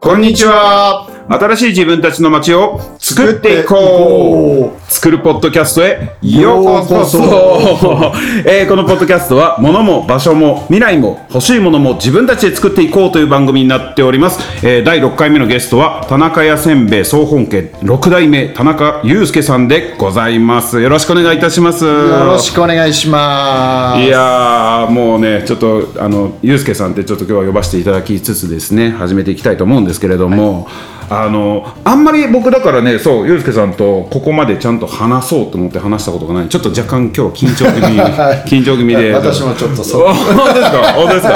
こんにちは。新しい自分たちの街を作っていこう。作るポッドキャストへようこそ。えーこのポッドキャストは物も場所も未来も欲しいものも自分たちで作っていこうという番組になっております。えー第6回目のゲストは田中屋せんべい総本家6代目田中祐介さんでございます。よろしくお願いいたします。よろしくお願いします。いやーもうねちょっとあのゆうすけさんってちょっと今日は呼ばせていただきつつですね始めていきたいと思うんですけれども、あのあんまり僕だからねそうゆうすけさんとここまでちゃんと話そうと思って話したことがない。ちょっと若干今日緊張気味 緊張気味で。私もちょっとそう。本当ですか？本当ですか？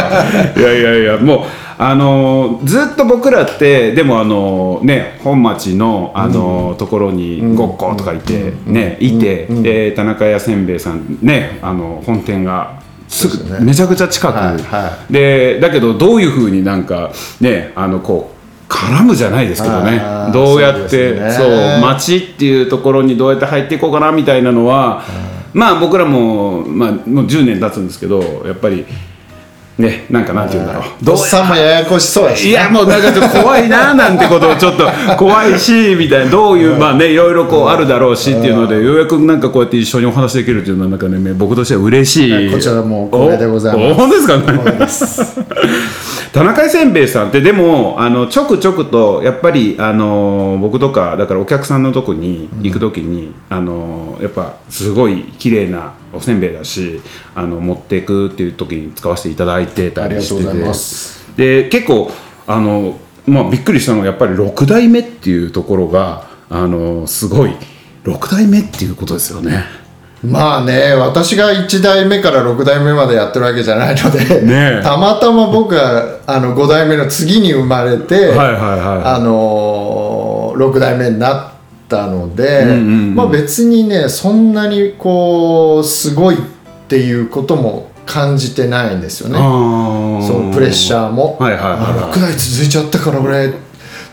いやいやいやもうあのずっと僕らってでもあのね本町のあの、ところにごっことかいて、ねいて、で田中屋せんべいさんねあの本店がすぐめちゃくちゃ近く、でだけどどういうふうになんかねあのこう絡むじゃないですけどね。どうやってそう,、ね。街っていうところにどうやって入っていこうかなみたいなのは、まあ僕らも,、まあ、もう10年経つんですけどやっぱりねなんかなんて言うんだろう。ドッさんもややこしそうやし、ね。いやもうなんかちょっと怖いななんてことをちょっと 怖いしみたいな。どういうまあねいろいろこうあるだろうしっていうのでようやくなんかこうやって一緒にお話できるっていうのはなんかね僕としては嬉しい。こちらも光栄でございます。本当ですか 田中せんべいさんってでもあのちょくちょくとやっぱりあの僕とかだからお客さんのとこに行く時に、あのやっぱすごい綺麗なおせんべいだしあの持っていくっていう時に使わせていただいてたりしてて。で結構あの、まあ、びっくりしたのはやっぱり6代目っていうところがあのすごい6代目っていうことですよね。まあね、私が1代目から6代目までやってるわけじゃないので、ね。えたまたま僕があの5代目の次に生まれて、はいはいはい。あのー、6代目になったので、んうんうん。まあ別にねそんなにこうすごいっていうことも感じてないんですよね。そのプレッシャーも、はいはいはいはい。あ6代続いちゃったから俺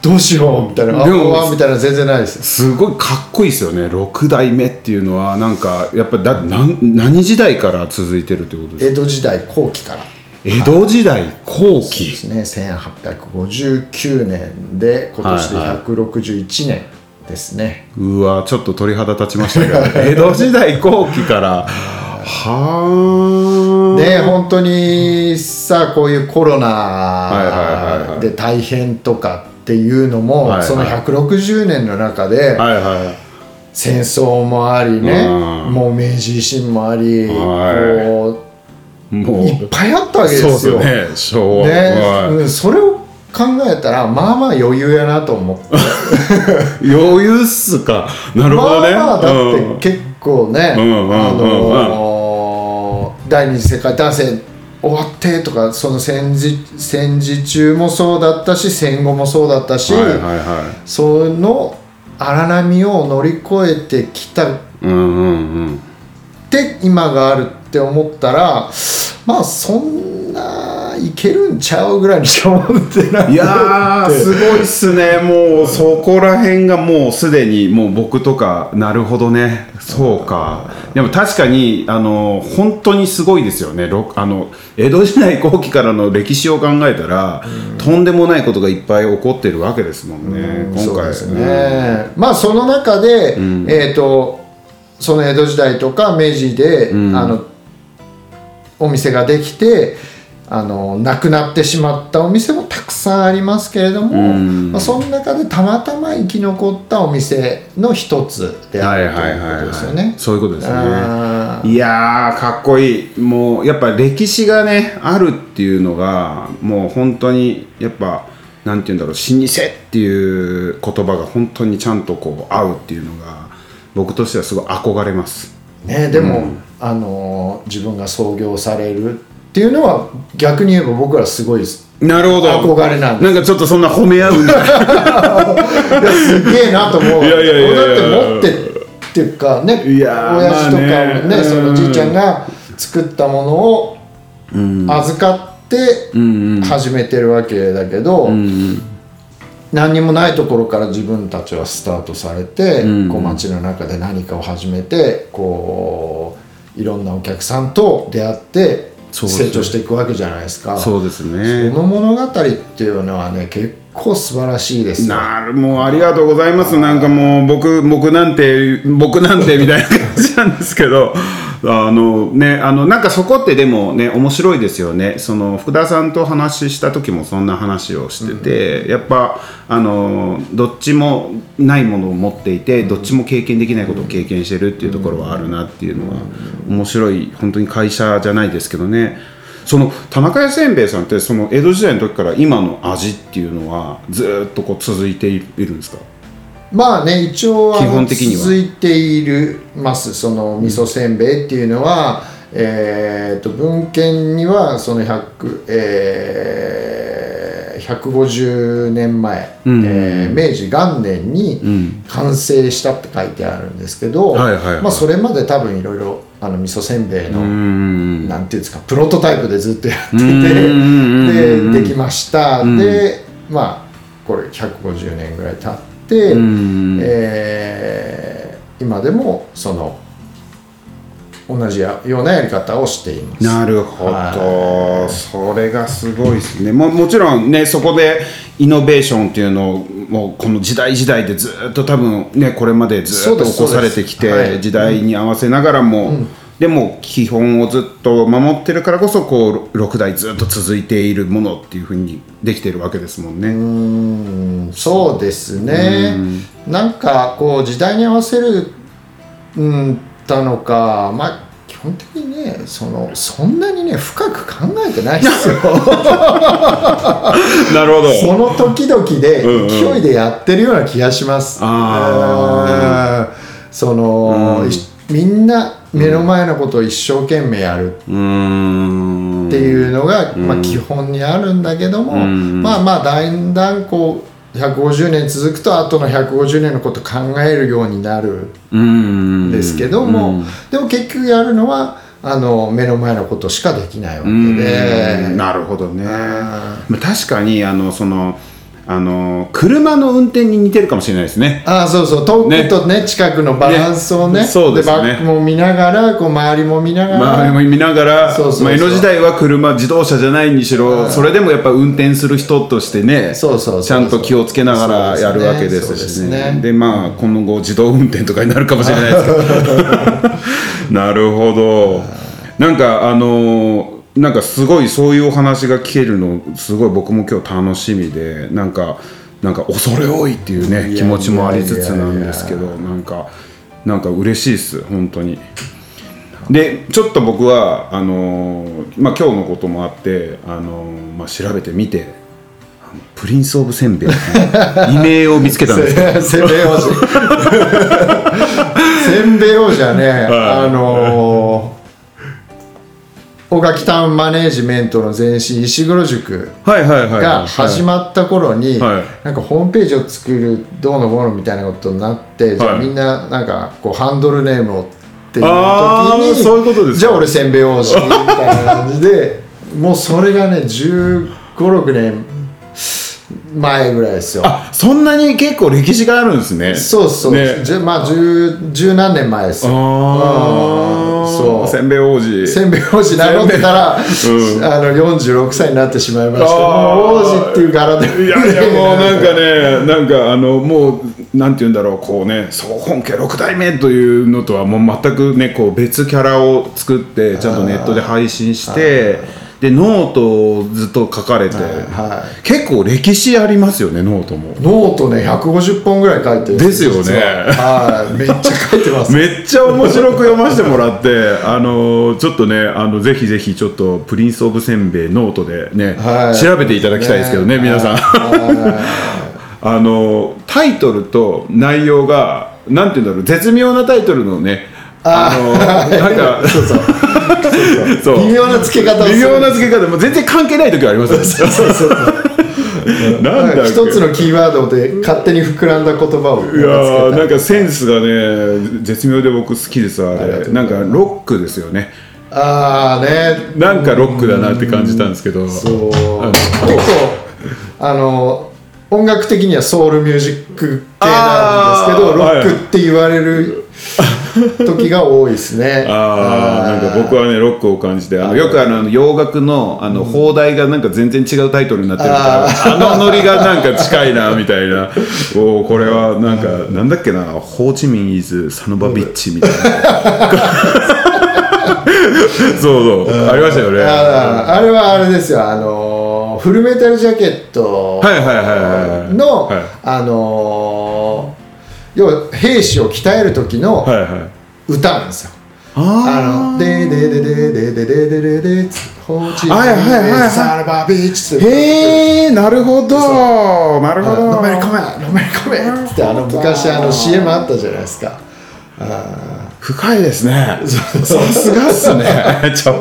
どうしようみたいな。あでみたいな全然ないです。すごいかっこいいですよね。6代目っていうのはなんかやっぱだなん何時代から続いてるってことですか？江戸時代後期から。江戸時代後で期すね。1859年で今年で161年ですね、うわちょっと鳥肌立ちましたけど。江戸時代後期からはあで本当にさこういうコロナで大変とかっていうのも、はいはい。その160年の中で、はいは戦争もありね、うん。もう明治維新もあり、はい。こいもう。いっぱいあったわけですよ。ね。昭和。ね。はい。うんそれを考えたらまあまあ余裕やなと思って。余裕っすか。なるほどね、まあまあだうん。って結構ね、うんうんうんうん。あのー第二次世界大戦終わってとかその戦時戦時中もそうだったし戦後もそうだったし、はいはいはい。その荒波を乗り越えてきた。っうんうんうん。て今があるって思ったらまあそんないけるんちゃうぐらいにしか思ってないいやーすごいっすね。もうそこら辺がもうすでにもう僕とかなるほどね。そうか。でも確かにあの本当にすごいですよね。ろあの江戸時代後期からの歴史を考えたら、とんでもないことがいっぱい起こってるわけですもんね、今回。そうですね、まあその中で、えっ、とその江戸時代とか明治で、ん。あのお店ができてあのなくなってしまったお店もたくさんありますけれども、うん。まあ、その中でたまたま生き残ったお店の一つであはいるとはいいうはい、ことですよはいね。そういうことですね。いやーかっこいい。もうやっぱ歴史がねあるっていうのがもう本当にやっぱなんて言うんだろう老舗っていう言葉が本当にちゃんとこう合うっていうのが僕としてはすごい憧れます。ね、でも、あの自分が創業されるっていうのは逆に言えば僕らすごいです。なるほど。憧れなんでなんかちょっとそんな褒め合ういやすげえなと思う。いやいやいやだって持ってっていうかねいやー親父とかもね,、まあね。そのじいちゃんが作ったものを預かってうんうん。始めてるわけだけど、うん。何にもないところから自分たちはスタートされて、うん。こう街の中で何かを始めてこういろんなお客さんと出会って成長していくわけじゃないですか。そうですそねの物語っていうのはね結構素晴らしいですよ。なるもうありがとうございます。なんかもう僕僕なんて僕なんてみたいな 感じなんですけどあのねあのなんかそこってでもね面白いですよね。その福田さんと話した時もそんな話をしてて、やっぱあのどっちもないものを持っていてどっちも経験できないことを経験してるっていうところはあるなっていうのは面白い本当に会社じゃないですけどねその田中屋せんべいさんってその江戸時代の時から今の味っていうのはずーっとこう続いているんですか？まあね一応基本的には。続いているますその味噌せんべいっていうのは、えー、と文献にはその100、えー、150年前、うん。えー明治元年に完成したって書いてあるんですけど、はいはいはい。まあ、それまで多分いろいろあの味噌せんべいの、なんていうんですかプロトタイプでずっとやっててでできました、ん。でまあこれ150年ぐらい経って、うん。えー今でもその同じやようなやり方をしています。なるほど、はそれがすごいですね。ももちろんねそこでイノベーションっていうのをもうこの時代時代でずっと多分ねこれまでずっと起こされてきそうですそうです。はい。て時代に合わせながらも、でも基本をずっと守ってるからこそこう6代ずっと続いているものっていうふうにできてるわけですもんね。うん。そうですね。なんかこう時代に合わせるうんたのかまあ基本的にねそのそんなにね深く考えてないですよ。なるほど。その時々でうんうん。勢いでやってるような気がします。あうん。その、うん。いみんな目の前のことを一生懸命やる。っていうのが、まあ、基本にあるんだけども、ん。まあまあだんだんこう150年続くと後の150年のこと考えるようになるうんんですけども、うんでも結局やるのはあの目の前のことしかできないわけうんで。なるほどね。んまあ確かにあのそのあの車の運転に似てるかもしれないですね。ああそうそう。遠くとね近くのバランスをね。ね。そうですね。バックも見ながらこう周りも見ながら、まあ見ながらそうそうまあ、江戸時代は車自動車じゃないにしろ、それでもやっぱ運転する人としてねそうそうちゃんと気をつけながらやるわけですしそうですね。まあ今後自動運転とかになるかもしれないですけど。なるほど。なんかあのーなんかすごいそういうお話が聞けるのすごい僕も今日楽しみでなんかなんか恐れ多いっていうね気持ちもありつつなんですけいどなんかなんか嬉しいです本当に。でちょっと僕はあのーまあ、今日のこともあって、あのーまあ、調べてみてプリンス・オブ・せんべい 異名を見つけたんです せんべい王子。せんべい王子はね、あのー小垣タウンマネージメントの前身石黒塾が始まった頃に、はい。なんかホームページを作るどうのこうのみたいなことになって、じゃあはいみんななんかこうハンドルネームをっていう時にそういうことですか。じゃあ俺せんべい王子みたいな感じでもうそれがね1 5 6年前ぐらいですよ。あそんなに結構歴史があるんですね。そうそう、ね。じゅまあ十十何年前ですよ。ああそう。せんべい王子。せんべい王子名乗ってたら、うん。あの46歳になってしまいました。王子っていう柄で。いやいやもうなんかねなんかあのもうなんて言うんだろうこうね総本家6代目というのとはもう全くねこう別キャラを作ってちゃんとネットで配信してでノートをずっと書かれて、は結構歴史ありますよねノートも。ノートね150本ぐらい書いて。るんですよね。実ははい。めっちゃ書いてます。めっちゃ面白く読ませてもらってあのちょっとねあのぜひぜひちょっとプリンス・オブ・せんべいノートでね、はい。調べていただきたいですけどね皆さん。は あのタイトルと内容がなんて言うんだろう絶妙なタイトルのねあのなんかいそう。そうそう。微妙な付け方をする。微妙な付け方も全然関係ない時ありますそうそうそうなんだ一つのキーワードで勝手に膨らんだ言葉をいやーなんかかセンスがね絶妙で僕好きですあれ。なんかロックですよね。ああね。なんかロックだなって感じたんですけど。そう。結構あの音楽的にはソウルミュージック系なんですけどロックって言われる 時が多いですね。ああなんか僕はねロックを感じてあのよくあの洋楽のあの放題がなんか全然違うタイトルになってるからあのノリがなんか近いなみたいな。おーこれはなんかなんだっけなホーチミンイズサノバビッチみたいな。そうそう。ありましたよね。ああれはあれですよ。あのーフルメタルジャケットはいはいはいはいはい。のはい。あのー要は兵士を鍛える時の歌なんですよ。ああの「でででででででででででホーチミンはいはいはいはい。サラバビッチ」えなるほど。なるほど。のめり込めのめり込めってあの昔あの CM あったじゃないですか。深いですね。さすがっすね。ちょっ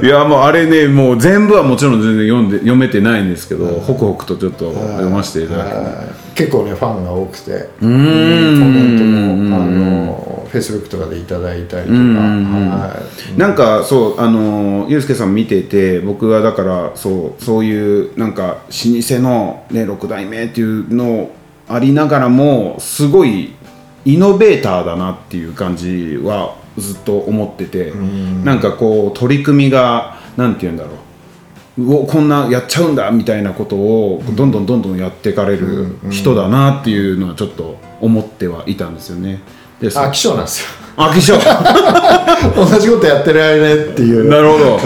と。いやもうあれねもう全部はもちろん全然読んで読めてないんですけどホクホクとちょっと読ませていただき結構ねファンが多くてうん。メントもあのフェイスブックとかでいただいたりとか、んはい。なんかそうあのユースケさん見てて僕はだからそうそういうなんか老舗の、ね、6代目っていうのありながらもすごいイノベーターだなっていう感じはずっと思っててなんかこう取り組みがなんて言うんだろううおこんなやっちゃうんだみたいなことをどんどんどんどんやっていかれる人だなっていうのはちょっと思ってはいたんですよね。で飽き性なんですよ。飽き性同じことやってられねっていう。なるほど。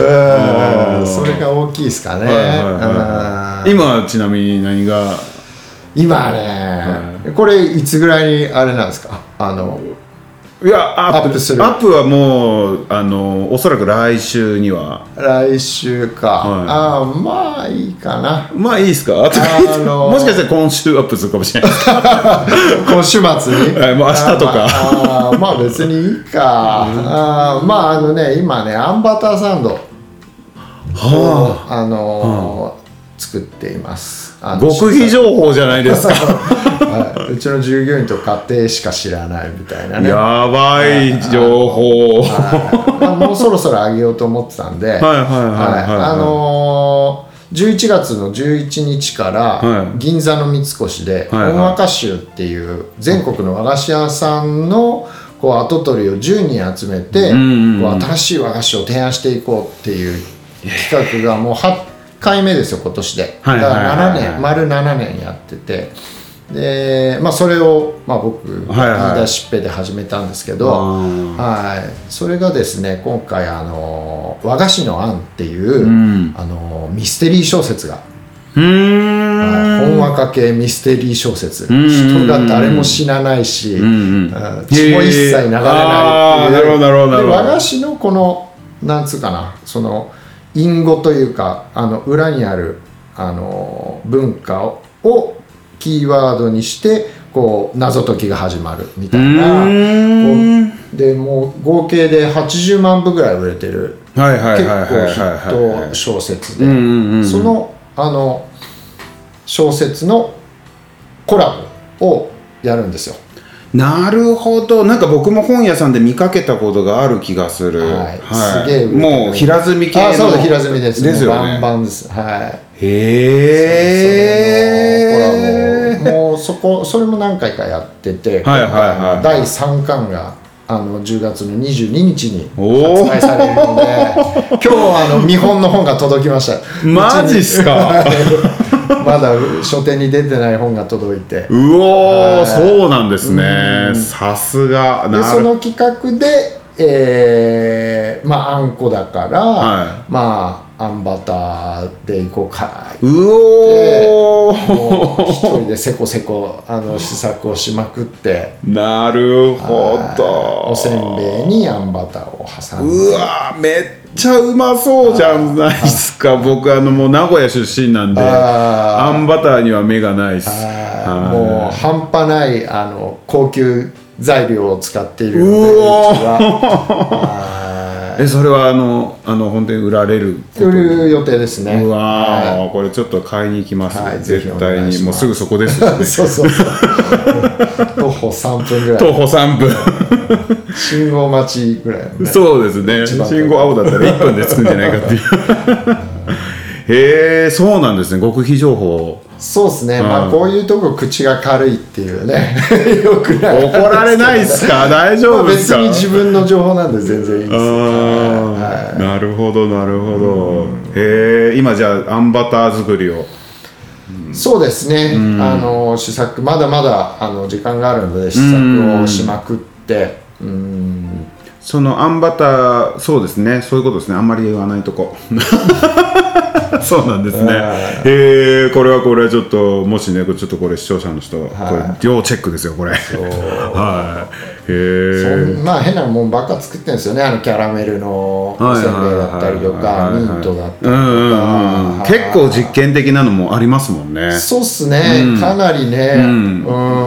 それが大きいですかね、はいはいはいうん今はちなみに何が今ね、これいつぐらいにあれなんですか？あのいやアップアップする。アップはもうあのおそらく来週には。来週か、はい。ああまあいいかな。まあいいですか？とか言ってのー もしかしたら今週アップするかもしれない 今週末に？はいもう明日とか。あーまあーまあ別にいいか、あーまああのね今ねあんバターサンドを、はあ。のー作っています。極秘情報じゃないですか。はい。うちの従業員と家庭しか知らないみたいなね。やばい情報。もうそろそろあげようと思ってたんで、はいはいはいはいはい。あのー11月の11日からはい。銀座の三越で本和歌集っていう全国の和菓子屋さんのこう跡取りを10人集めてこう新しい和菓子を提案していこうっていう企画がもう8回目ですよ今年で。だから7年丸7年やってて。でまあそれをまあ僕はいはい。言い出しっぺで始めたんですけど、はい、それがですね今回あの和菓子の案っていう、ん。あのミステリー小説が、本和歌系ミステリー小説、ん。人が誰も死なないし、血も一切流れないっていう。あーなるほどなるほどなるほど。で和菓子のこのなんつうかなその隠語というかあの裏にあるあの文化ををキーワードにしてこう謎解きが始まるみたいな。でもう合計で80万部ぐらい売れてる結構ヒット小説でそのあの小説のコラボをやるんですよ。なるほど。なんか僕も本屋さんで見かけたことがある気がする。はい。すげえもう平積み系のあそうです平積みです。ですよもうバンねバンです。はい。へえ。もうそこそれも何回かやってて、はいはいはい。第3巻があの10月の22日に発売されるので今日あの見本の本が届きました。マジっすか？まだ書店に出てない本が届いて。うおそうなんですね。さすが。でその企画で、えーまああんこだから、はまああんバターでいこうか。うおもう一ー人でせこせこあの 試作をしまくって。なるほど。おせんべいにあんバターを挟んで。うわめっちゃうまそうじゃないですか。僕あのもう名古屋出身なんでああんバターには目がないです。もう半端ないあの高級材料を使っているのでうちはえそれはあのあの本当に売られる売る予定ですね。うわー、はこれちょっと買いに行きます、はい絶対にもうすぐそこですよね。いそうそうそう徒歩3分ぐらい。徒歩3分。信号待ちぐらいのね。そうですね。信号青だったら1分で着くんじゃないかっていう。へえそうなんですね。極秘情報そうですね、うん。まあこういうとこ口が軽いっていうね。よくない。怒られないっすか？大丈まあ夫ですか？別に自分の情報なんで全然いいです。よあーなるほどなるほど。へえ今じゃああんバター作りを。そうですね、あの試作まだまだあの時間があるので試作をしまくって。うんそのあんバターそうですね。そういうことですね。あんまり言わないとこ。そうなんですね。へえこれはこれはちょっともしねちょっとこれ視聴者の人、これ要チェックですよこれ。はいへえそんまあ変なもんばっか作ってるんですよね。あのキャラメルのおせんべいだったりとかミントだったりとうんうんうんうん。か結構実験的なのもありますもんね。そうっすね、かなりね。う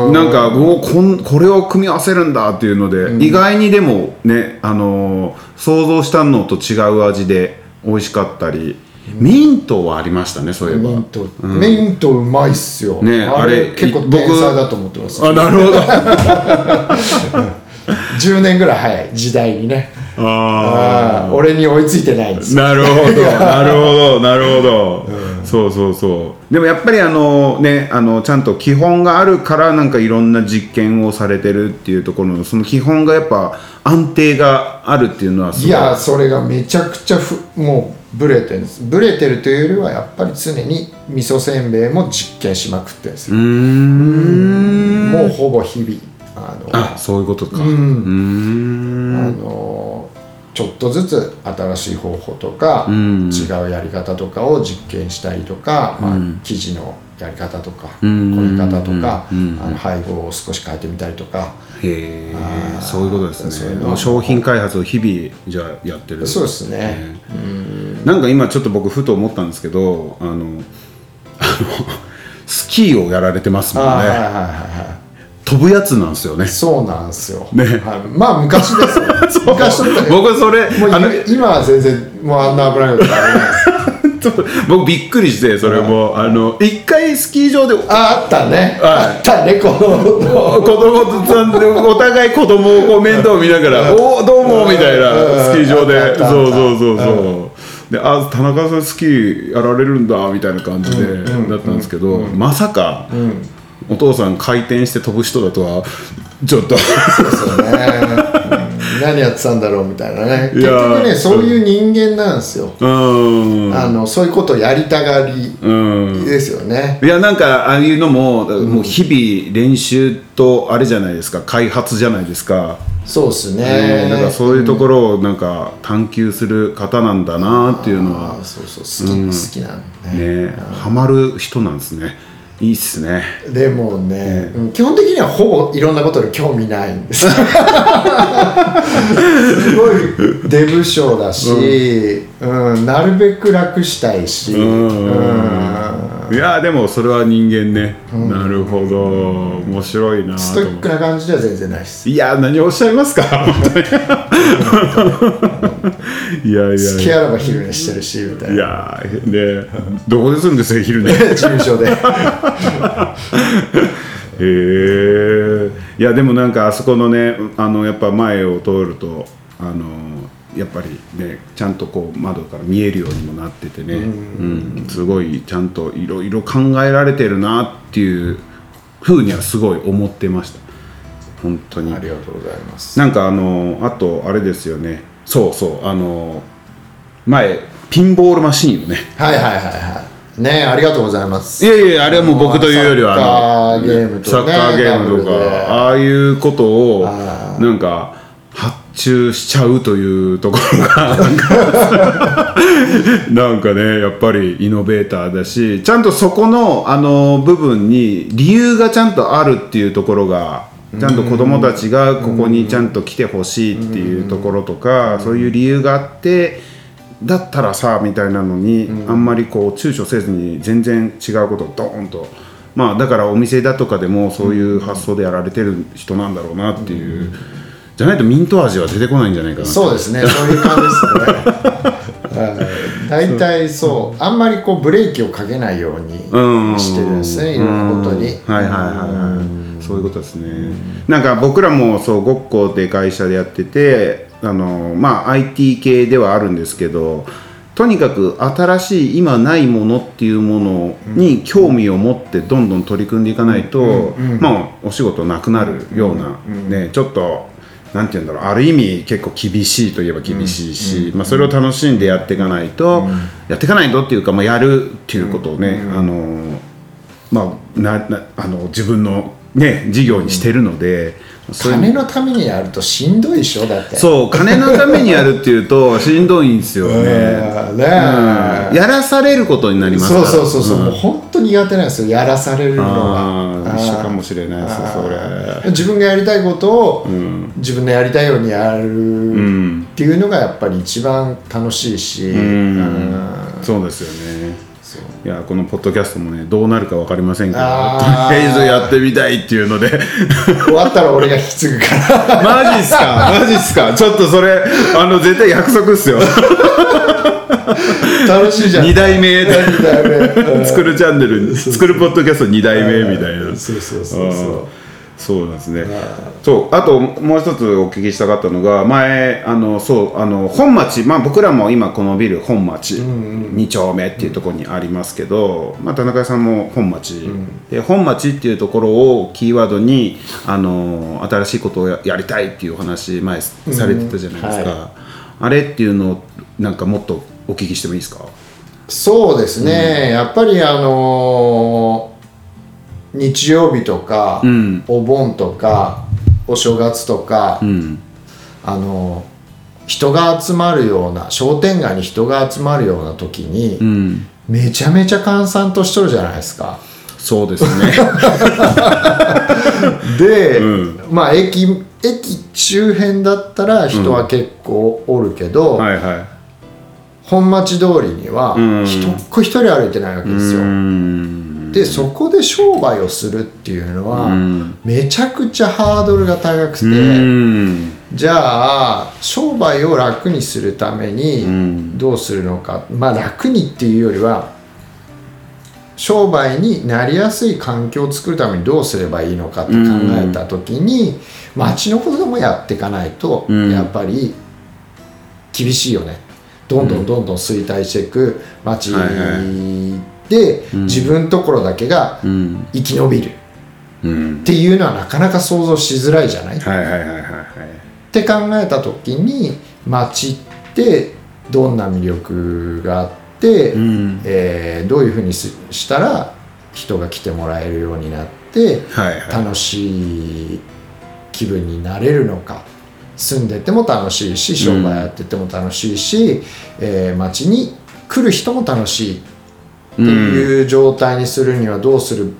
ん。なんかおこんこれを組み合わせるんだっていうので、意外にでもね、あのー想像したのと違う味で美味しかったり、ミントはありまさねそういえば。ミント、ミントうまいっすよ、ねああれれ結構僕天才だと思ってます。あなるほど。10年ぐらい早い時代にね。ああー俺に追いついてないんですよ。なるほど なるほどなるほど、そうそうそう。でもやっぱりあのねあのちゃんと基本があるからなんかいろんな実験をされてるっていうところのその基本がやっぱ安定があるっていうのはすごい。いやそれがめちゃくちゃふもうブレてるんです。ブレてるというよりはやっぱり常に味噌せんべいも実験しまくってるんですもうほぼ日々あのあそういうことか。ううん。あのちょっとずつ新しい方法とか、ん。違うやり方とかを実験したりとか、まあうん。生地のやり方とか、うん。凝り方とか、うん。あの配合を少し変えてみたりとか、へえそういうことですね。商品開発を日々じゃあやってる。そうですね、なんか今ちょっと僕ふと思ったんですけどあのスキーをやられてますもんね。あーはいはいはいはい。飛ぶやつなんですよね。そうなんですよ、ね。はい。まあ昔ですよ 昔僕それもう今は全然もうあんな危ないことあれないです。ちょっと僕びっくりしてそれも。あの一回スキー場でああったね、はいあったねこの子供さんでお互い子供をこう面倒見ながら「おおどうも」みたいなスキー場で。そうそうそうそうであ田中さんスキーやられるんだみたいな感じでだったんですけどまさかお父さん回転して飛ぶ人だとはちょっと。そうね、うん。何やってたんだろうみたいなね。結局ねそういう人間なんですよ、うーん。あのそういうことをやりたがりうんですよね、いやなんかああいうのももう日々練習とあれじゃないですか。開発じゃないですかそうですね。ね、だからそういうところをなんか探求する方なんだなっていうのは。あそうそう好き、好きなのねねハマる人なんですね。いいっすね。でもね、うん基本的にはほぼいろんなことに興味ないんです。すごいデブ症だし、うん。なるべく楽したいし、うんいやでもそれは人間ね、なるほど。面白いなストイックな感じでは全然ないです。いや何をおっしゃいますか？いやいや好きあらば昼寝してるしみたいいなやねどこでするんです？よ昼寝。事務所で。へえ。いやでもなんかあそこのねあのやっぱ前を通るとあのやっぱりねちゃんとこう窓から見えるようにもなっててね、うん。すごいちゃんといろいろ考えられてるなっていうふうにはすごい思ってました。本当に。ありがとうございます。なんかあのあとあれですよね。そうそう。あの前ピンボールマシーンをね。はいはいはいはい。ねありがとうございます。いやいやあれはもう僕というよりはあのサッカーゲームとね。サッカーゲームとかああいうことをあなんか発注しちゃうというところがなんかねやっぱりイノベーターだしちゃんとそこのあの部分に理由がちゃんとあるっていうところがちゃんと子供たちがここにちゃんと来てほしいっていうところとかそういう理由があってだったらさみたいなのに、あんまりこう躊躇せずに全然違うことをドーンと。まあだからお店だとかでもそういう発想でやられてる人なんだろうなっていう、じゃないとミント味は出てこないんじゃないかな。そうですね。そういう感じですね。はい。大体そう。あんまりこうブレーキをかけないようにうんしてるんですね。いろんなことに。はいはいはいはい。そういうことですね。なんか僕らもそうごっこで会社でやっててあのまあ IT 系ではあるんですけどとにかく新しい今ないものっていうものに興味を持ってどんどん取り組んでいかないと、まあお仕事なくなるような、ねちょっとなんて言うんだろう。ある意味結構厳しいといえば厳しいし、まあ、それを楽しんでやっていかないと、やっていかないとっていうか、まあ、やるっていうことをね、あのまあななあの自分のね事業にしてるので。そういう。金のためにやるとしんどいでしょだって。そう金のためにやるっていうと しんどいんですよね,、うん。ねうん。やらされることになりますから。そうそうそうそう、もう本当に苦手なんですよやらされるのがあー一緒かもしれないですよそれ。自分がやりたいことを、自分のやりたいようにやるうんっていうのがやっぱり一番楽しいし、うん。うん。そうですよねいやこのポッドキャストもねどうなるか分かりませんけどとりあえずやってみたいっていうので。終わったら俺が引き継ぐから。マジっすか？マジっすか？ちょっとそれあの絶対約束っすよ。楽しいじゃん。2代目で。二代目。うん。作るチャンネル作るポッドキャスト2代目みたいな。そうそうそうそう。うんそうなんですね。そうあともう一つお聞きしたかったのが前あのそうあの本町まあ僕らも今このビル本町。2丁目っていうところにありますけど、まあ、田中さんも本町、で本町っていうところをキーワードにあの新しいことをややりたいっていうお話前されてたじゃないですか、うんはあれっていうのをなんかもっとお聞きしてもいいですか？そうですね、やっぱりあのー日曜日とか、ん。お盆とかお正月とか、うん。あのー人が集まるような商店街に人が集まるような時に、うん。めちゃめちゃ閑散としとるじゃないですか。そうですね。で、うん。まあ駅駅周辺だったら人は結構おるけど、はいはい。本町通りにはうん。人っ子一人歩いてないわけですよ。うんでそこで商売をするっていうのは、うん。めちゃくちゃハードルが高くて、うん。じゃあ商売を楽にするためうにん。どうするのか、まあ楽にっていうよりは商売になりやすい環境を作るためにどうすればいいのかって考えた時に、町のことでもやっていかないと、うん。やっぱり厳しいよね。どんどんどんどん衰退していく町はいはで、自分ところだけがうん生き延びる。っうんていうのはなかなか想像しづらいじゃない、はいはいはいはいはいって考えた時に町ってどんな魅力があって、うん。えーどういうふうにししたら人が来てもらえるようになってはいはい。楽しい気分になれるのか。住んでても楽しいし商売やってても楽しいし、えー町に来る人も楽しい。っていう状態にするにはどうする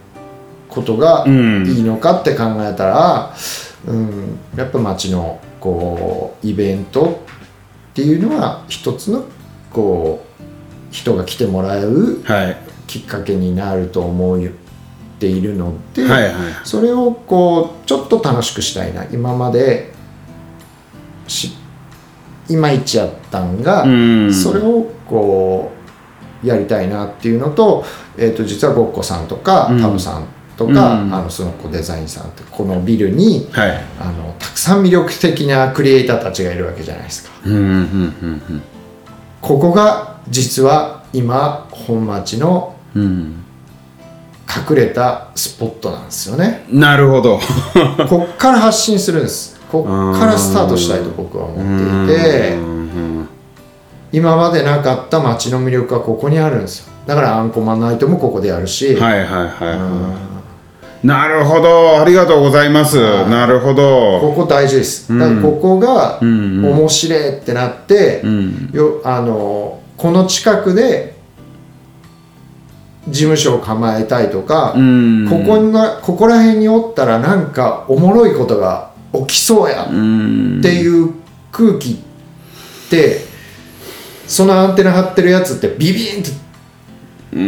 ことがうん。いいのかって考えたら、うん、やっぱ町のこうイベントっていうのは一つのこう人が来てもらえるはい。きっかけになると思っているので、はいはい。それをこうちょっと楽しくしたいな。今までしいまいちやったんが、うん。それをこうやりたいなっていうのと,、えー、と実はごっこさんとか、うん。タブさんとか、うん。あのその子デザインさんってこのビルにはい。あのたくさん魅力的なクリエイターたちがいるわけじゃないですか。ここが実は今本町の隠れたスポットなんですよね。なるほど。こっから発信するんです。こっからスタートしたいと僕は思っていて。う、ん今までなかった街の魅力はここにあるんですよ。だからアンコマナイトもここでやるし、はいはいはいうん。はいなるほど。ありがとうございます。なるほど。ここ大事です。だからここがうん。うん。面白いってなって、うん。よあのこの近くで事務所を構えたいとか、うん。ここがここら辺におったらなんかおもろいことが起きそうやうんっていう空気ってそのアンテナ張ってるやつってビビンってう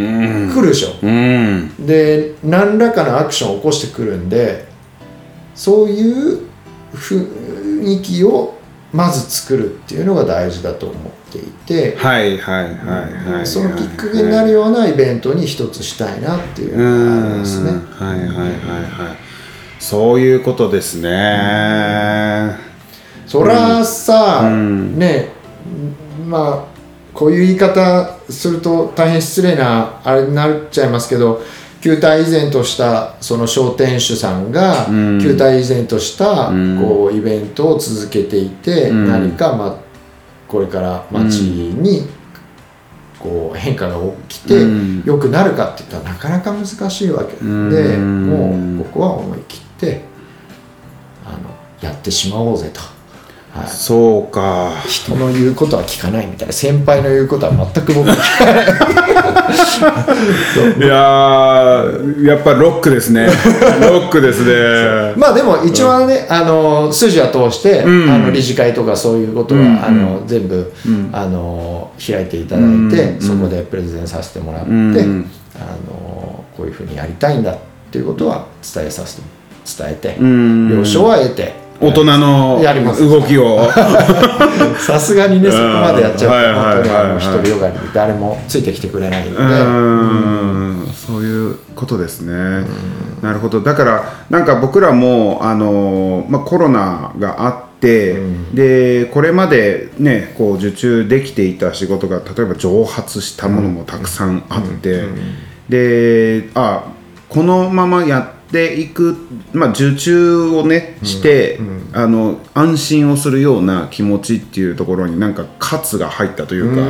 ん。くるでしょ、うん。で何らかのアクションを起こしてくるんでそういう雰囲気をまず作るっていうのが大事だと思っていて、はいはいはいはいそのきっかけになるようなイベントに一つしたいなっていううのがありんますね。はいはいはいはいそういうことですね。そらさ、うん。ねまあこういう言い方すると大変失礼なあれになっちゃいますけど球体以前としたその商店主さんがん。球体以前としたん。こうイベントを続けていてん。何かまあこれから街にこう変化が起きてうん。良くなるかって言ったらなかなか難しいわけ。でうん。もうここは思い切ってあのやってしまおうぜと。はい。そうか。人の言うことは聞かないみたいな先輩の言うことは全く僕は聞かない。いやーやっぱロックですね。ロックですね。まあでも一応ね、あの筋は通して、うん。あの理事会とかそういうことは、うん。あの全部、ん。あの開いていただいて、うん。そこでプレゼンさせてもらって、うん。あのこういうふうにやりたいんだっていうことは伝えさせて伝えて、うん。了承は得て大人の動きを。さすがにねそこまでやっちゃうと本当に独りよがりで誰もついてきてくれないので。うーん。そういうことですね。なるほど。だからなんか僕らもあのまあコロナがあって、でこれまでねこう受注できていた仕事が例えば蒸発したものもたくさんあって、であこのままやっていくまあ受注をねして、あの安心をするような気持ちっていうところになんか喝が入ったというか。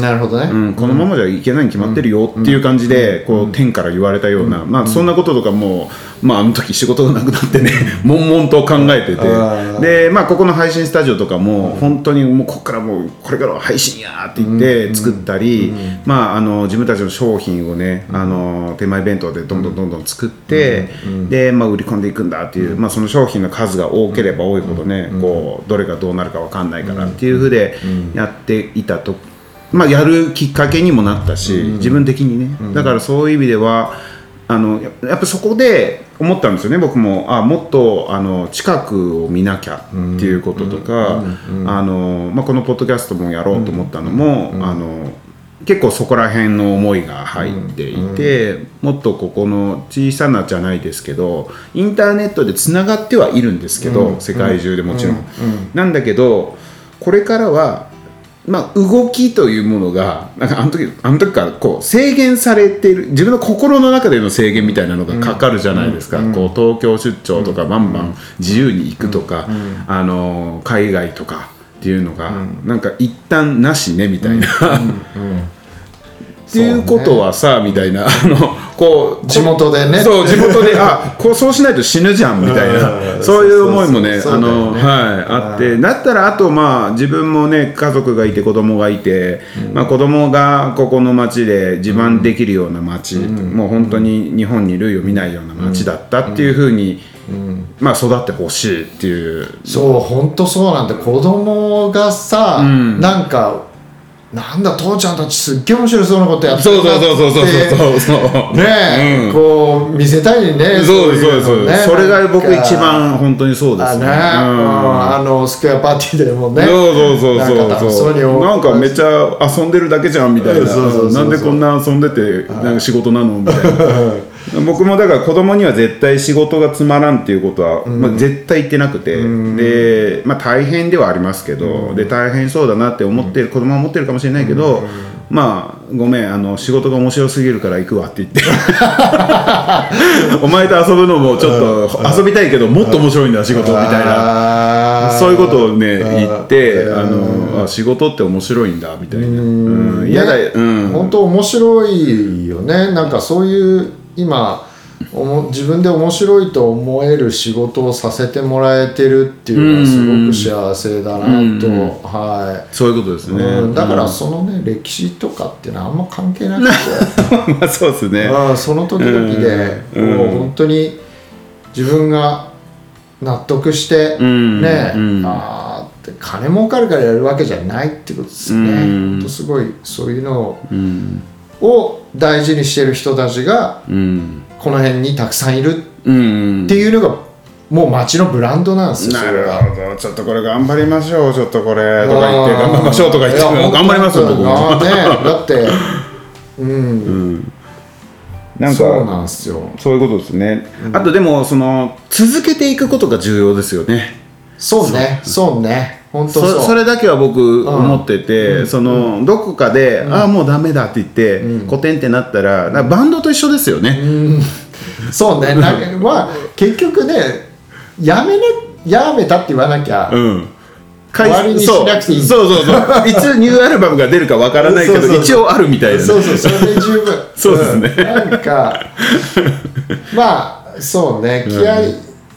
なるほどね、うん、このままじゃいけないに決まってるよっていう感じで、こう天から言われたような、まあそんなこととかも、まあ、あの時仕事がなくなってね 悶々と考えてあてで、まあ、ここの配信スタジオとかも本当にもうここからもうこれからは配信やって言って作ったり、まあ、あの自分たちの商品をねあの手前弁当でどんどんどんどん作って、で、まあ、売り込んでいくんだっていう、まあ、その商品の数が多ければ多いほどね、こうどれがどうなるか分かんないからっていうふうでやっていたと。まあ、やるきっかけにもなったし、自分的にね、だからそういう意味ではあのややっぱそこで思ったんですよね僕も。あもっとあの近くを見なきゃっていうこととか、あのまあ、このポッドキャストもやろうと思ったのも、あの結構そこら辺の思いが入っていて、もっとここの小さなじゃないですけどインターネットでつながってはいるんですけど、世界中でもちろん。なんだけどこれからはまあ、動きというものがなんかあの時あの時からこう制限されている自分の心の中での制限みたいなのがかかるじゃないですか、こう東京出張とかバンバン自由に行くとか、あの海外とかっていうのが、なんか一旦なしねみたいな、っていうことはさ、みたいなあのこう地元でね。そう地元であこうそうしないと死ぬじゃんみたいな。うん。そういう思いもねあのはいあって。だったらあとまあ自分もね家族がいて子供がいて、まあ子供がここの町で自慢できるような町、もう本当に日本に類を見ないような町だったっていうふうに、まあ育ってほしいっていう。そう本当そうなんで子供がさ、ん。なんかなんだ父ちゃんたちすっげえ面白そうなことやってそうそうそうそうそうそうそうねえ、うんこう見せたいねそうですそうですいのねそれが僕一番本当にそうですねあね、うんあのスクエアパーティーでもねそうそうそうなんかそうそうなんかめっちゃ遊んでるだけじゃんみたいなそうそうそうなんでこんな遊んでてなんか仕事なのみたいな僕もだから子供には絶対仕事がつまらんっていうことは、まあ、絶対言ってなくて、で、まあ、大変ではありますけど、で大変そうだなって思ってる子供は思ってるかもしれないけど、まあごめんあの仕事が面白すぎるから行くわって言って。お前と遊ぶのもちょっと遊びたいけどもっと面白いんだ仕事みたいな。そういうことをね言ってうん。あのあ仕事って面白いんだみたいな。うん。うん。嫌だねうん。本当面白いよね。なんかそういう今おも自分で面白いと思える仕事をさせてもらえてるっていうのはすごく幸せだなと、はそういうことですい、ね。うん。だからうん。そのね歴史とかっていうのはあんま関係なくて。まあそうですね。うん。その時々でうんもう本当に自分が納得してうんね、うん。あーって金儲かるからやるわけじゃないってことですよね、すごいそういうのうん。を大事にしてる人たちがうん。この辺にたくさんいるうん。っていうのがもう街のブランドなんですよ。なるほど。ちょっとこれ頑張りましょう。ちょっとこれとか言って頑張りましょうとか言って頑張りますよ僕も。だねだって うん、うん。なんそうなかんですよ。そういうことですね。あとでもその続けていくことが重要ですよね。そうね。そうね本当そう。そそれだけは僕思ってて、そのどこかで、ああもうダメだって言って、古典ってなったらバンドと一緒ですよね、そうね。なんかまあ結局ねやめねやめたって言わなきゃ、うん。終わりにしなくていい。そうそうそう。そう いつニューアルバムが出るかわからないけどそうそうそう。一応あるみたいなね。そうそうそれで十分。そうですね。ん。なんかまあそうね。気合い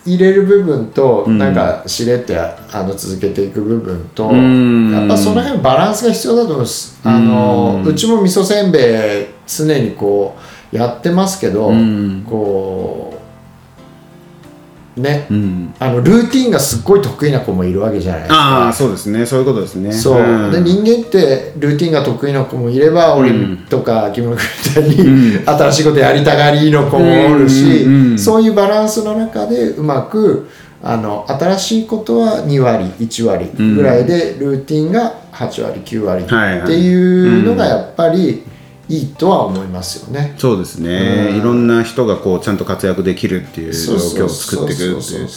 入れる部分と、なんかしれってあの続けていく部分と、ん。やっぱその辺バランスが必要だと思いますあのうちも味噌せんべい常にこうやってますけど、ん。こうね、うん。あのルーティンがすっごい得意な子もいるわけじゃないですか。ああそうですね。そういうことですね。そう、ん。で人間ってルーティンが得意な子もいれば、俺とか木村君みたいに、新しいことやりたがりの子もおるし、そういうバランスの中でうまくあの新しいことは2割1割ぐらいで、ルーティンが8割9割っていうのがやっぱりいいとは思いますよね。そうですね、うん。いろんな人がこうちゃんと活躍できるっていう状況を作っていくっていう。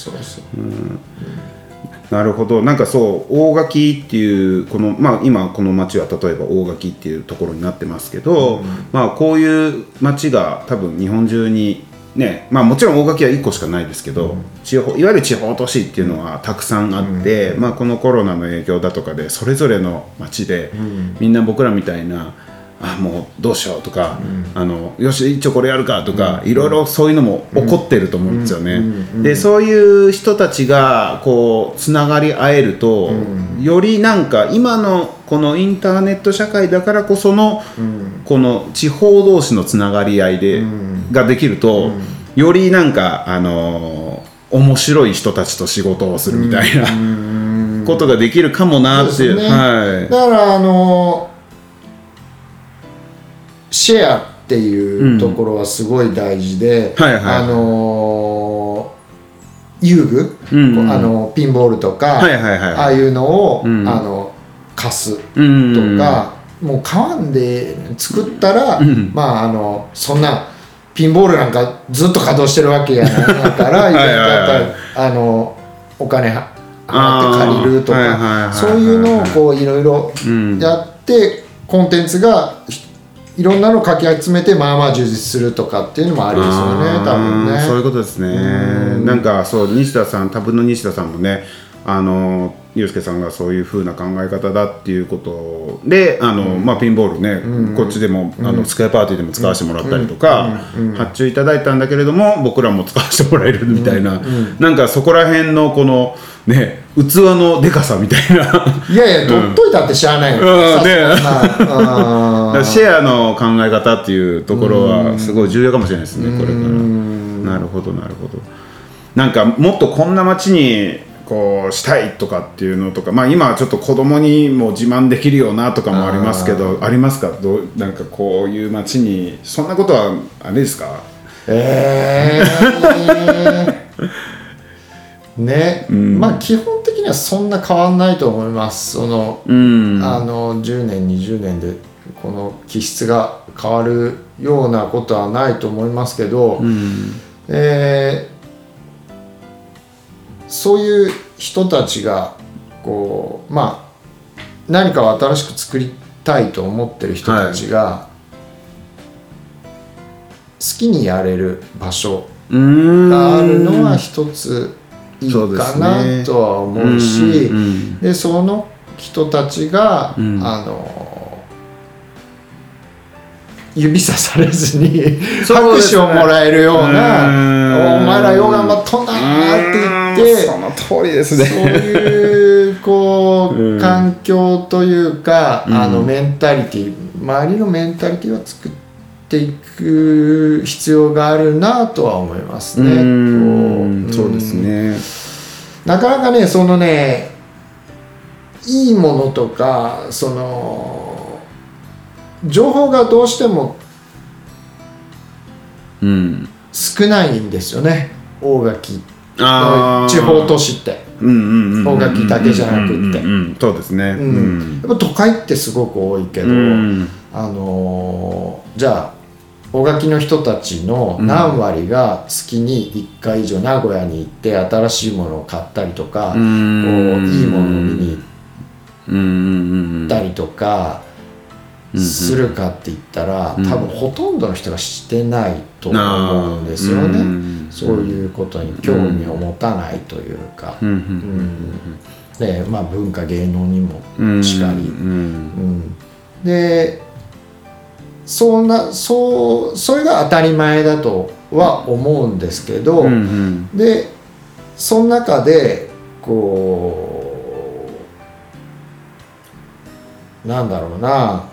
なるほど。なんかそう大垣っていうこのまあ今この町は例えば大垣っていうところになってますけど、まあこういう町が多分日本中にねまあもちろん大垣は1個しかないですけど、地方いわゆる地方都市っていうのはたくさんあって、まあこのコロナの影響だとかでそれぞれの町で、みんな僕らみたいなあもうどうしようとか、あのよし一応これやるかとか、いろいろそういうのも起こってると思うんですよね。でそういう人たちがこうつながり合えると、よりなんか今のこのインターネット社会だからこその、この地方同士のつながり合いで、ができると、よりなんかあのー面白い人たちと仕事をするみたいな、ことができるかもなっていう。ね。はい。だからあのシェアっていうところはすごい大事で、はいはい。あの遊具、うんこうあのピンボールとか、はいはいはい。ああいうのを、ん。あの貸すとうんか、もう買わんで作ったら、んまああのそんなピンボールなんかずっと稼働してるわけやないからいはいあのお金は払って借りるとあー。はいはいそういうのをこういろいろうんやってコンテンツがひいろんなのかき集めてまあまあ充実するとかっていうのもありですよね多分ね。そういうことですねなんかそう西田さん多分の西田さんもねあのユうスケさんがそういう風な考え方だっていうことであの、まあ、ピンボールね、こっちでも、あのスクエアパーティーでも使わせてもらったりとか、発注いただいたんだけれども僕らも使わせてもらえるみたいな、なんかそこら辺のこのね器のでかさみたいな。いやいや取っといたってしゃあないよ、うん。ね。そんなうんだからシェアの考え方っていうところはすごい重要かもしれないですねこれから。なるほどなるほど。なんかもっとこんな街にこうしたいとかっていうのとかまあ今はちょっと子供にも自慢できるよなとかもありますけどありますか？どうなんかこういう街にそんなことはあれですか？えー、ね、まあ基本的にはそんな変わんないと思います。その、うん。あの10年20年でこの気質が変わるようなことはないと思いますけど、えーそういう人たちがこうまあ何かを新しく作りたいと思ってる人たちが、好きにやれる場所があるのは一ついいかなね。とは思うしうんうんうん。でその人たちが、ん。あの指さされずに拍手をもらえるよううなーん「お前らよう頑張っとんな」って言ってその通りですそういうこう環境というか、あのメンタリティ周りのメンタリティを作っていく必要があるなとは思いますね。そうですね。なかなかねそのねいいものとかその情報がどうしてもうん。少ないんですよね。大垣。あー。地方都市って。うんうんうん大垣だけじゃなくって。うんうんうん。そうですね。ううん。んやっぱ都会ってすごく多いけど、うん。あのーじゃあ大垣の人たちの何割が月に1回以上名古屋に行って新しいものを買ったりとか、うん。こういいものを見に行っうんうんうんたりとかするかって言ったら、多分ほとんどの人がしてないと思うんですよね、うんそういうことに興味を持たないというか、うん。うん。うん。でまあ文化芸能にもうん。しかり、うん。うん。でそんなそうそれが当たり前だとは思うんですけど、うんうん。でその中でこうなんだろうな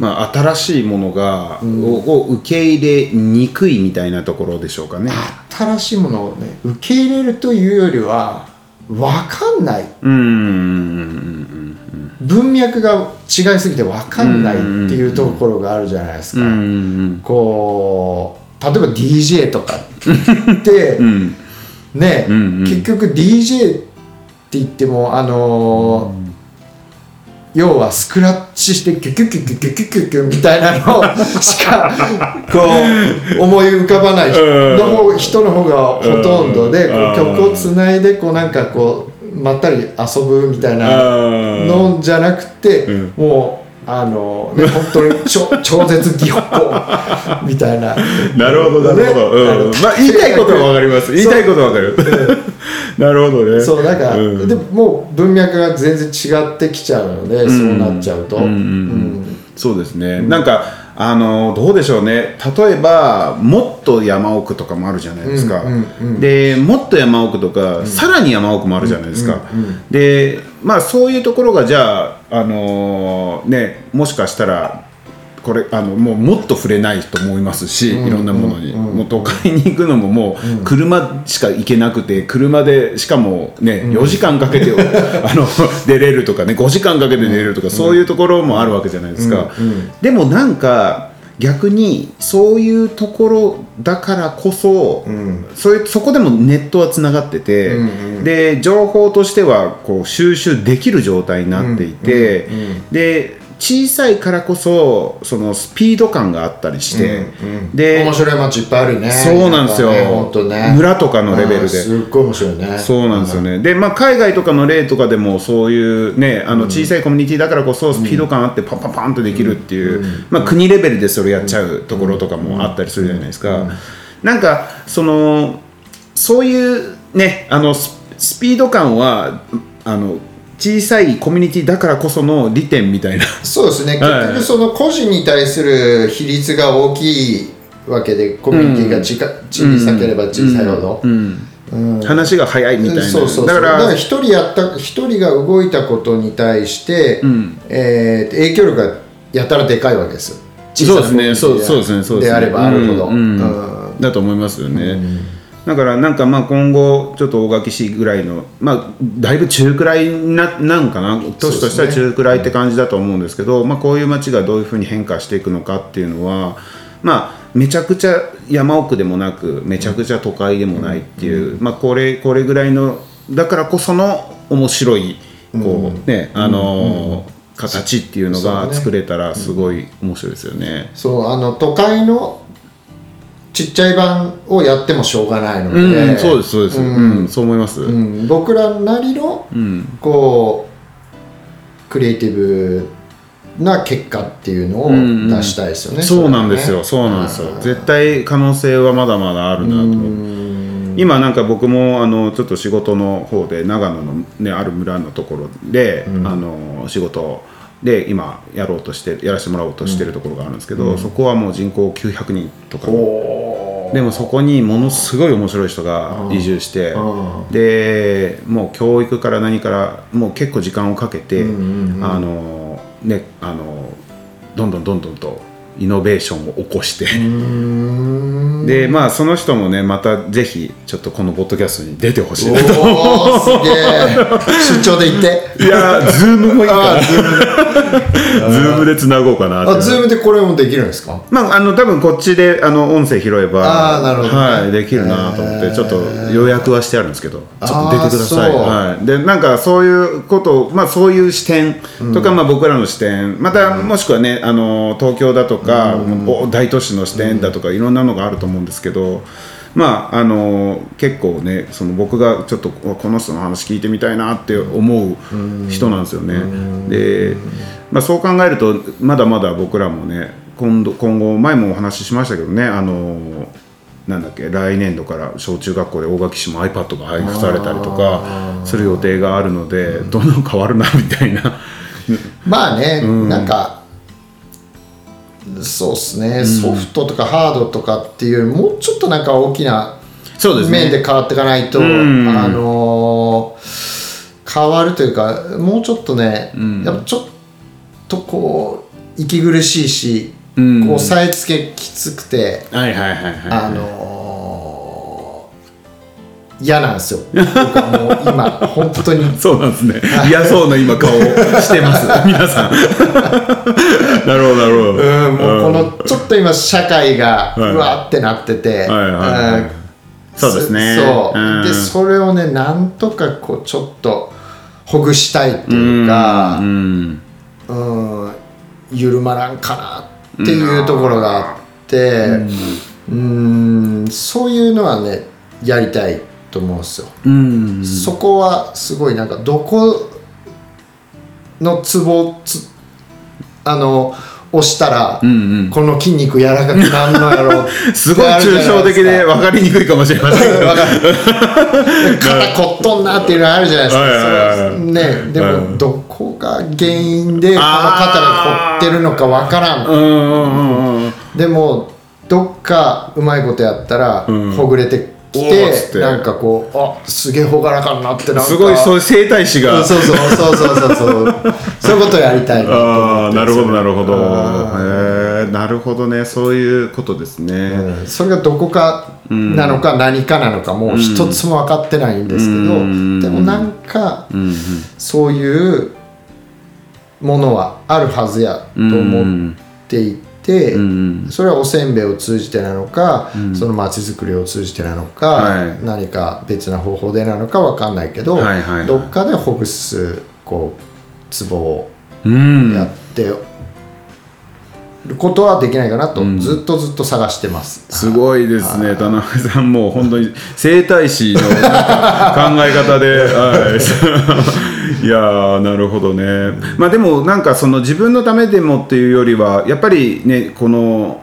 まあ新しいものが、うん。をを受け入れにくいみたいなところでしょうかね。新しいものをね受け入れるというよりは分かんない。文脈が違いすぎて分かんないっていうところがあるじゃないですか。こう例えば DJ とかって、うん。うん。ね、うん。うん。結局 DJ って言ってもあのー要はスクラッチしてキュキュキュキュキュキュキュキュみたいなのしかこう思い浮かばない人の方人の方がほとんどでこう曲をつないでこうなんかこうまったり遊ぶみたいなのじゃなくて、もうあのね本当に超超絶技法みたいな。なるほどなるほど、うん、まあ言いたいことはわかります。言いたいことはわかる。なるほどね。そうなんか、うん。でもう文脈が全然違ってきちゃうので、そうなっちゃうと、うんうんうん。そうですね、なんかあのどうでしょうね。例えばもっと山奥とかもあるじゃないですか、うんうんうん。でもっと山奥とか、さらに山奥もあるじゃないですか、うんうん。でまあそういうところがじゃああのねもしかしたらこれあのもうもっと触れないと思いますし、いろんなものに、もう都会に行くのももう車しか行けなくて車でしかもね、4時間かけて あの出れるとかね5時間かけて出れるとか、そういうところもあるわけじゃないですか、でもなんか逆にそういうところだからこそ、ん。そういうそこでもネットはつながってて、うんうん。で情報としてはこう収集できる状態になっていて、うんうん。で小さいからこそそのスピード感があったりして、うんうん。で面白い街いっぱいあるね。そうなんですよ、ねね。村とかのレベルで。うんすっごい面白いね。そうなんですよね、でまあ、海外とかの例とかでもそういうねあの小さいコミュニティだからこそスピード感あってパンパンパンとできるっていう、まあ、国レベルでそれやっちゃうところとかもあったりするじゃないですか、なんかそのそういうねあのススピード感はあの小さいコミュニティだからこその利点みたいな。そうですね。結はい。局その個人に対する比率が大きいわけでコミュニティがちか小さければ小さいほど、うん。うん。話が早いみたいな、そうそうだから一人やった一人が動いたことに対して、ん。えー影響力がやたらでかいわけですよ。そうですね。そうそうですねそうですね。であればあるほど、うん。だと思いますよね、だからなんかまあ今後ちょっと大垣市ぐらいのまあだいぶ中くらいななんかな都市としては中くらいって感じだと思うんですけどまあこういう街がどういうふうに変化していくのかっていうのはまあめちゃくちゃ山奥でもなくめちゃくちゃ都会でもないっていう、まあこれこれぐらいのだからこその面白いこうねあのー形っていうのが作れたらすごい面白いですよね。そうあの都会のちっちゃい版をやってもしょうがないので、うん、そうですそうです、ううんんそう思います。うん。僕らなりのうん。こうクリエイティブな結果っていうのを出したいですよね、そうなんですよ、そうなんですよ。絶対可能性はまだまだあるなと思う。今なんか僕もあのちょっと仕事の方で長野のねある村のところで、あの仕事で今やろうとしてやらせてもらおうとしてるところがあるんですけど、そこはもう人口900人とかおでもそこにものすごい面白い人が移住して、うでもう教育から何からもう結構時間をかけて、あのねあのどんどんどんどんとイノベーションを起こして、ーでまあその人もねまたぜひちょっとこのポッドキャストに出てほしいなと。おーすげえ。出張で行って。いやー Zoom もいいから。ズームで。つなごうかなってあズームでこれもできるんですか？まあ、あの多分こっちであの音声拾えばあーなるほどね。はい、できるなと思って、へー。ちょっと予約はしてあるんですけどちょっと出てください、はい、でなんかそういうことまあそういう視点とか、まあ、僕らの視点。またもしくはねあの東京だとか、お大都市の視点だとか、いろんなのがあると思うんですけどまああの結構ねその僕がちょっとこの人の話聞いてみたいなって思う人なんですよね。で、まあ、そう考えるとまだまだ僕らもね今度今後前もお話ししましたけどねあのなんだっけ来年度から小中学校で大垣市も iPad が配布されたりとかする予定があるのでどんどん変わるなみたいな。まあね、なんかそうですね、ソフトとかハードとかっていうもうちょっとなんか大きな面で変わっていかないと、ん。あのー変わるというかもうちょっとね、やっぱちょっとこう息苦しいし、ん。こう押さえつけきつくて。あのー嫌なんですよ。僕はもう今 本当に。そうなんですね。嫌そうな今顔してます。皆さん。なるほどなるほど。うんもうこのちょっと今社会がはい。うわーってなってて、はいはいはいうん。そうですね。そう、ん。でそれをねなんとかこうちょっとほぐしたいっていうかう、んうん、緩まらんかなっていうところがあってうんそういうのはねやりたいと思うんですよ、うん。そこはすごいなんかどこのツボつあの押したら、うんうん。この筋肉柔らかくなるのやろう すごい抽象的で分かりにくいかもしれません。けど。肩こっとんなっていうのあるじゃないですか、ねでも、うん。どこが原因でこの肩が凝ってるのかわからん。うんうんうんうん。でもどっかうまいことやったら、ん。ほぐれてきおーっつって。てなんかこうあすげえほがらかになってなんか。すごいそういう整体師が。そうそうそうそうそう。そうそういうことをやりたいなとああなるほどなるほど。うんへえなるほどね。そういうことですね。うん。それがどこかなのか何かなのかもう一つも分かってないんですけど、うん。でもなんかうんうん。そういうものはあるはずやと思っていて、うんそれはおせんべいを通じてなのか、そのまちづくりを通じてなのか、はい。何か別な方法でなのかわかんないけど、どっかでほぐすこうツボをうん。やってることはできないかなと、ずっとずっと探してます。すごいですね、田中さん、もう本当に整体師の考え方で、はい、いやー、なるほどね、まあでも、なんかその自分のためでもっていうよりは、やっぱりね、この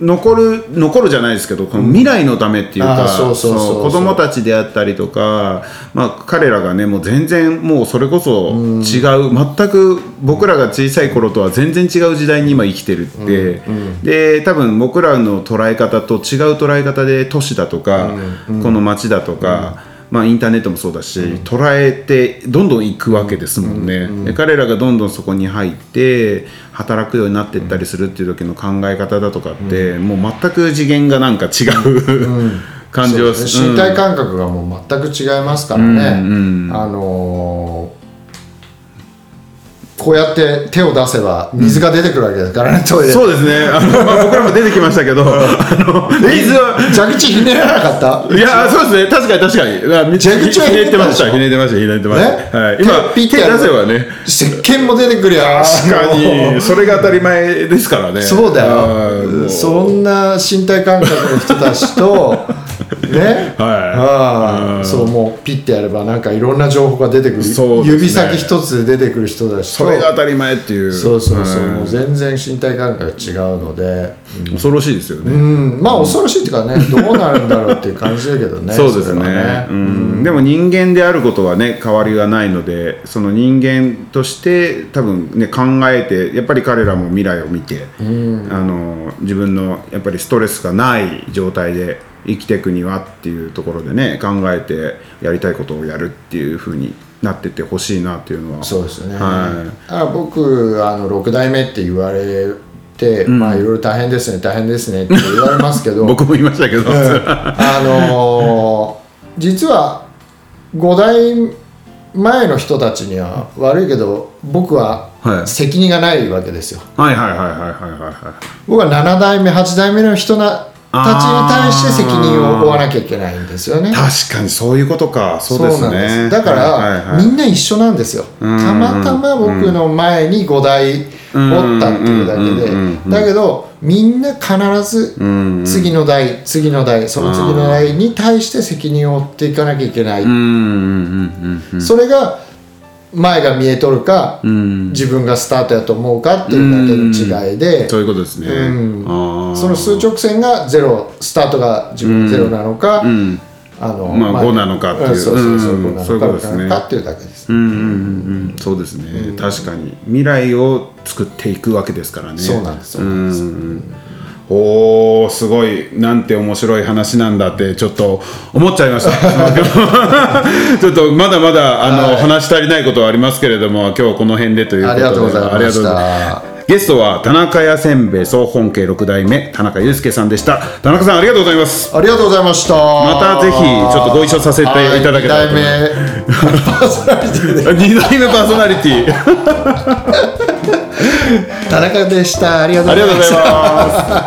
残る残るじゃないですけど、この未来のためっていうか、子供たちであったりとか、まあ、彼らがね、もう全然、もうそれこそ違う、全く僕らが小さい頃とは全然違う時代に今生きてるって、で多分僕らの捉え方と違う捉え方で都市だとか、この街だとか、まあ、インターネットもそうだし、捉えてどんどん行くわけですもんね、で彼らがどんどんそこに入って働くようになっていったりするっていう時の考え方だとかって、もう全く次元がなんか違う、感じはすね。身体感覚がもう全く違いますからね、うんうん。あのーこうやって手を出せば水が出てくるわけです。からね、トイレ。そうですね。あの、まあ、僕らも出てきましたけど あの水は。蛇口ひねらなかった？いやそうですね。確かに確かに。蛇口はひねってましたひひねってましたひねってました、ね？はい、今手出手ピッてやる。せばね。石鹸も出てくりゃ確かに。それが当たり前ですからね。そうだよ。そんな身体感覚の人たちとね？はい。ああそうもうピッてやればなんかいろんな情報が出てくる、ね。指先一つで出てくる人たちとそれが当たり前っていう。そうそうそう、はいもう全然身体感覚が違うので、恐ろしいですよね、うん、まあ恐ろしいっていうかねどうなるんだろうっていう感じだけどね そうですね。れはうん、でも人間であることはね変わりはないのでその人間として多分ね考えてやっぱり彼らも未来を見て、あの自分のやっぱりストレスがない状態で生きていくにはっていうところでね考えてやりたいことをやるっていうふうになってってほしいなっていうのは。そうですね、はい。だから僕あの6代目って言われて、まあいろいろ大変ですね大変ですねって言われますけど。僕も言いましたけど、あのー実は5代前の人たちには悪いけど僕ははい。責任がないわけですよ。はいはいはいはいはいはいはい。僕は7代目8代目の人なたちに対して責任を負わなきゃいけないんですよね。確かにそういうことか。そうですなんでねす。だから、はいはいはいみんな一緒なんですよ。たんまたま僕の前に5台おったっていうだけで。だけどみんな必ずうん次の代、次の代その次の代に対して責任を負っていかなきゃいけない、それが前が見えとるか、うん。自分がスタートやと思うかっていうだけの違いで、そういうことですね、うん。その数直線がゼロスタートが自分ゼロなのか、うん。あのまあ前5なのかっていう。うんそうそうそううん。5なそういうことですね。のか6なのかっていうだけです、うんうんうんうん。そうですね、確かに。未来を作っていくわけですからね。そうなんですそうなんです。んおーすごいなんて面白い話なんだってちょっと思っちゃいました。ちょっとまだまだあの、はい。話し足りないことはありますけれども今日はこの辺でということで。ありがとうございました。ゲストは田中屋せんべい総本家6代目田中裕介さんでした。田中さんありがとうございます。ありがとうございました。またぜひちょっとご一緒させていただけたらとはい二代目パーソナリティ。で2代目パーソナリティ。田中でした。ありがとうございます